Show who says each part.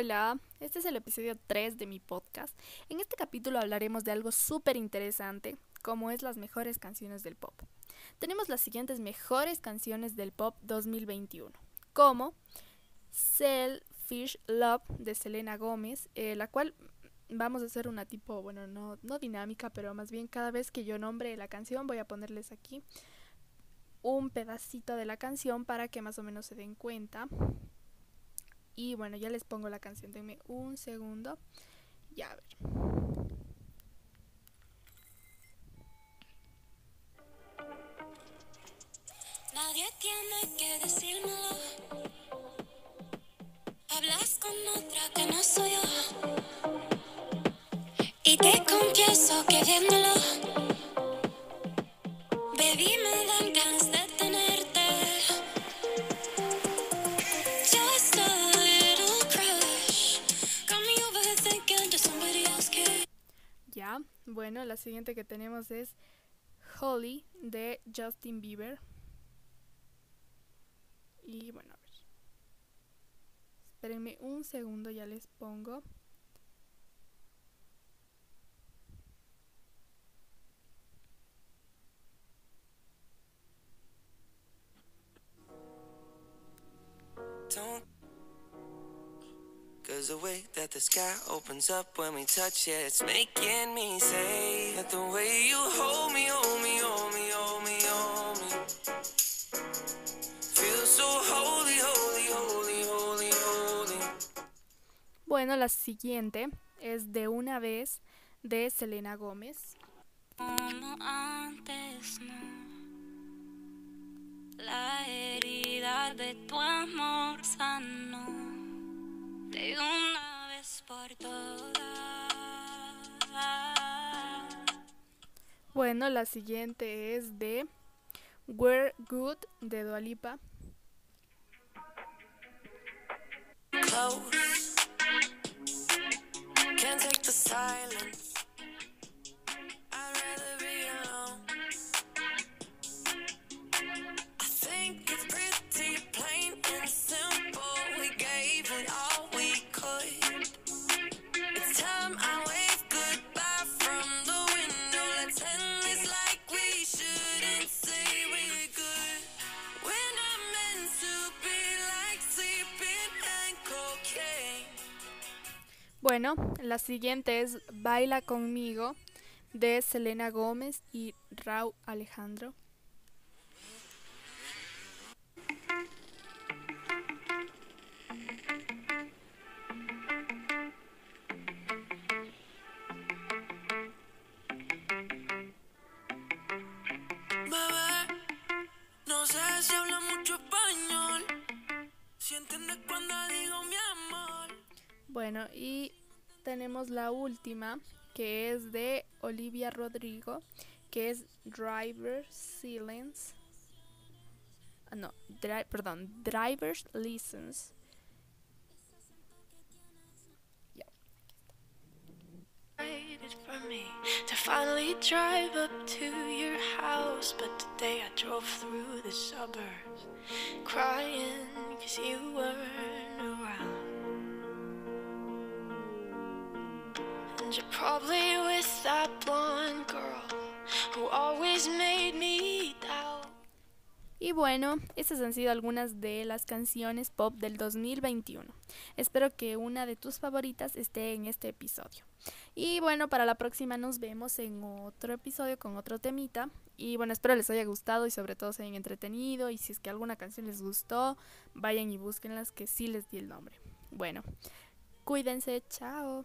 Speaker 1: Hola, este es el episodio 3 de mi podcast. En este capítulo hablaremos de algo súper interesante, como es las mejores canciones del pop. Tenemos las siguientes mejores canciones del pop 2021, como Selfish Love de Selena Gómez, eh, la cual vamos a hacer una tipo, bueno, no, no dinámica, pero más bien cada vez que yo nombre la canción voy a ponerles aquí un pedacito de la canción para que más o menos se den cuenta y bueno, ya les pongo la canción. Denme un segundo. Ya, a ver. Nadie tiene que decírmelo. Hablas con otra que no soy yo. Y te confieso que viéndolo, baby, me dan Bueno, la siguiente que tenemos es Holly de Justin Bieber. Y bueno, a ver. Espérenme un segundo, ya les pongo. Cause the way that the sky opens up when we touch it, it's making me say that the way you hold me, hold me, hold me, hold me, hold me. Feel so holy, holy, holy, holy, holy. Bueno, la siguiente es de una vez de Selena Gómez. Como antes no. Una vez por todas. Bueno, la siguiente es de We're Good de Dualipa. Bueno, la siguiente es Baila conmigo de Selena Gómez y Raúl Alejandro. no sé si habla mucho español. Si entiendes cuando digo mi amor. Bueno, y tenemos la última, que es de Olivia Rodrigo, que es Driver Silence. Ah, no, perdón, Driver's License. for me to finally drive up to your house. But today I drove through the suburbs crying because you weren't Y bueno, estas han sido algunas de las canciones pop del 2021. Espero que una de tus favoritas esté en este episodio. Y bueno, para la próxima nos vemos en otro episodio con otro temita. Y bueno, espero les haya gustado y sobre todo se hayan entretenido. Y si es que alguna canción les gustó, vayan y búsquenlas que sí les di el nombre. Bueno, cuídense, chao.